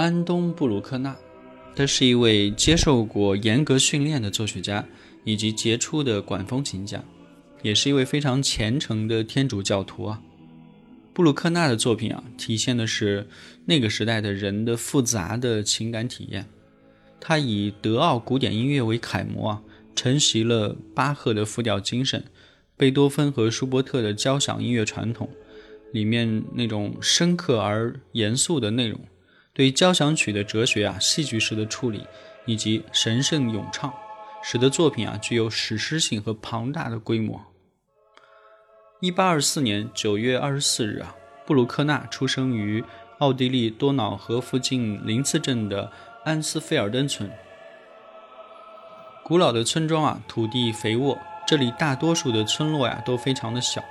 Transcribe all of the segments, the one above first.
安东·布鲁克纳，他是一位接受过严格训练的作曲家，以及杰出的管风琴家，也是一位非常虔诚的天主教徒啊。布鲁克纳的作品啊，体现的是那个时代的人的复杂的情感体验。他以德奥古典音乐为楷模啊，承袭了巴赫的复调精神，贝多芬和舒伯特的交响音乐传统里面那种深刻而严肃的内容。对交响曲的哲学啊、戏剧式的处理以及神圣咏唱，使得作品啊具有史诗性和庞大的规模。一八二四年九月二十四日啊，布鲁克纳出生于奥地利多瑙河附近林茨镇的安斯菲尔登村。古老的村庄啊，土地肥沃，这里大多数的村落呀都非常的小，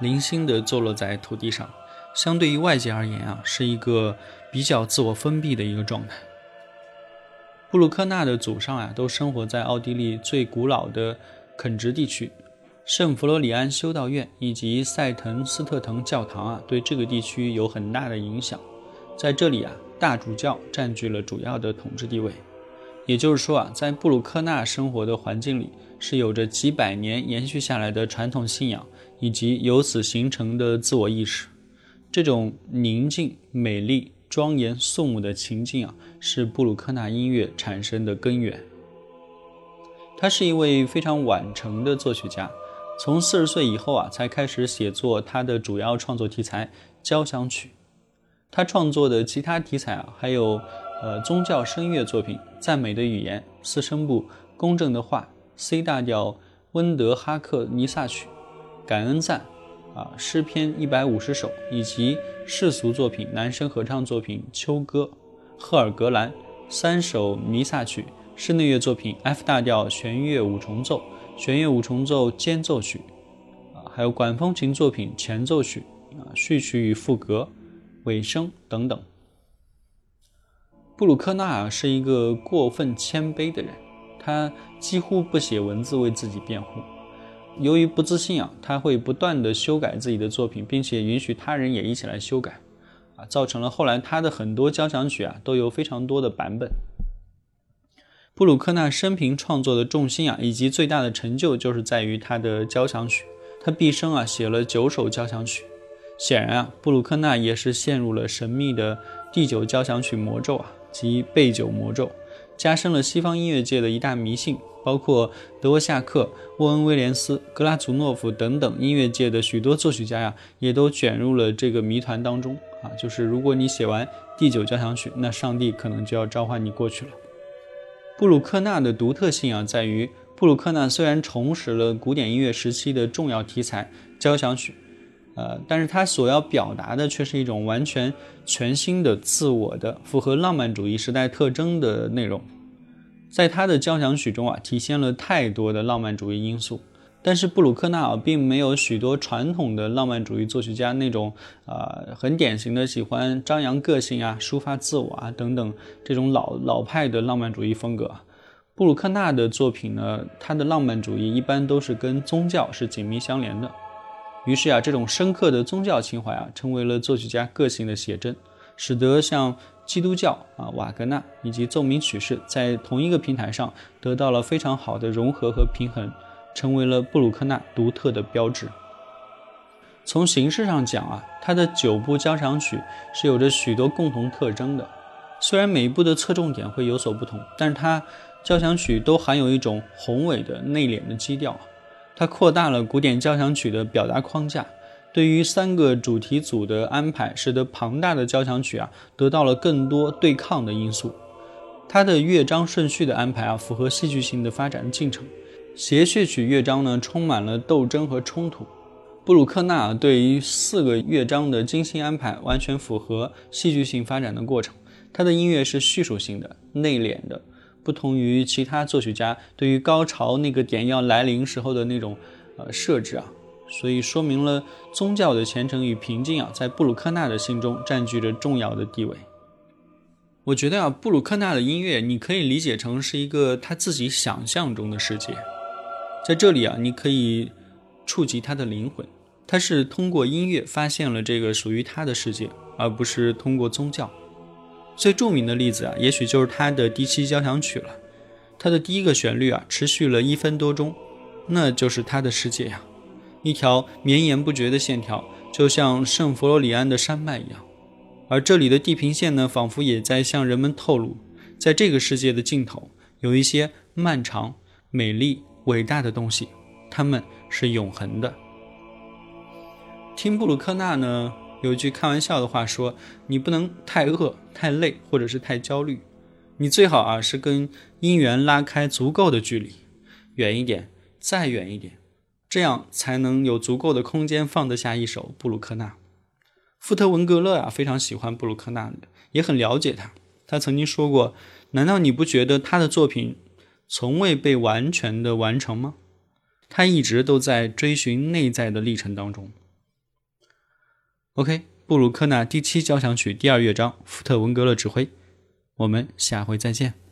零星的坐落在土地上。相对于外界而言啊，是一个比较自我封闭的一个状态。布鲁克纳的祖上啊，都生活在奥地利最古老的垦殖地区，圣弗罗里安修道院以及塞滕斯特滕教堂啊，对这个地区有很大的影响。在这里啊，大主教占据了主要的统治地位。也就是说啊，在布鲁克纳生活的环境里，是有着几百年延续下来的传统信仰，以及由此形成的自我意识。这种宁静、美丽、庄严、肃穆的情境啊，是布鲁克纳音乐产生的根源。他是一位非常晚成的作曲家，从四十岁以后啊，才开始写作他的主要创作题材交响曲。他创作的其他题材啊，还有呃宗教声乐作品、赞美的语言、四声部、公正的话、C 大调温德哈克尼萨曲、感恩赞。啊，诗篇一百五十首，以及世俗作品、男声合唱作品《秋歌》、赫尔格兰三首弥撒曲、室内乐作品 F 大调弦乐五重奏、弦乐五重奏间奏曲，啊，还有管风琴作品前奏曲、啊序曲与副歌、尾声等等。布鲁克纳是一个过分谦卑的人，他几乎不写文字为自己辩护。由于不自信啊，他会不断的修改自己的作品，并且允许他人也一起来修改，啊，造成了后来他的很多交响曲啊都有非常多的版本。布鲁克纳生平创作的重心啊，以及最大的成就就是在于他的交响曲。他毕生啊写了九首交响曲。显然啊，布鲁克纳也是陷入了神秘的第九交响曲魔咒啊，即贝九魔咒，加深了西方音乐界的一大迷信。包括德沃夏克、沃恩·威廉斯、格拉祖诺夫等等音乐界的许多作曲家呀，也都卷入了这个谜团当中啊。就是如果你写完第九交响曲，那上帝可能就要召唤你过去了。布鲁克纳的独特性啊，在于布鲁克纳虽然重拾了古典音乐时期的重要题材交响曲，呃，但是他所要表达的却是一种完全全新的、自我的、符合浪漫主义时代特征的内容。在他的交响曲中啊，体现了太多的浪漫主义因素。但是布鲁克纳啊，并没有许多传统的浪漫主义作曲家那种啊，很典型的喜欢张扬个性啊、抒发自我啊等等这种老老派的浪漫主义风格。布鲁克纳的作品呢，他的浪漫主义一般都是跟宗教是紧密相连的。于是啊，这种深刻的宗教情怀啊，成为了作曲家个性的写真，使得像。基督教啊，瓦格纳以及奏鸣曲式在同一个平台上得到了非常好的融合和平衡，成为了布鲁克纳独特的标志。从形式上讲啊，他的九部交响曲是有着许多共同特征的。虽然每一部的侧重点会有所不同，但是它交响曲都含有一种宏伟的内敛的基调。它扩大了古典交响曲的表达框架，对于三个主题组的安排，使得庞大的交响曲啊得到了更多对抗的因素。它的乐章顺序的安排啊，符合戏剧性的发展进程。协谑曲乐章呢，充满了斗争和冲突。布鲁克纳对于四个乐章的精心安排，完全符合戏剧性发展的过程。他的音乐是叙述性的、内敛的，不同于其他作曲家对于高潮那个点要来临时候的那种呃设置啊，所以说明了宗教的虔诚与平静啊，在布鲁克纳的心中占据着重要的地位。我觉得啊，布鲁克纳的音乐你可以理解成是一个他自己想象中的世界，在这里啊，你可以触及他的灵魂。他是通过音乐发现了这个属于他的世界，而不是通过宗教。最著名的例子啊，也许就是他的第七交响曲了。它的第一个旋律啊，持续了一分多钟，那就是他的世界呀，一条绵延不绝的线条，就像圣弗罗里安的山脉一样。而这里的地平线呢，仿佛也在向人们透露，在这个世界的尽头，有一些漫长、美丽、伟大的东西，它们是永恒的。听布鲁克纳呢，有一句开玩笑的话说：“你不能太饿、太累，或者是太焦虑。你最好啊是跟音源拉开足够的距离，远一点，再远一点，这样才能有足够的空间放得下一首布鲁克纳。”富特文格勒啊，非常喜欢布鲁克纳，也很了解他。他曾经说过：“难道你不觉得他的作品从未被完全的完成吗？他一直都在追寻内在的历程当中。” OK，布鲁克纳第七交响曲第二乐章，福特文格勒指挥。我们下回再见。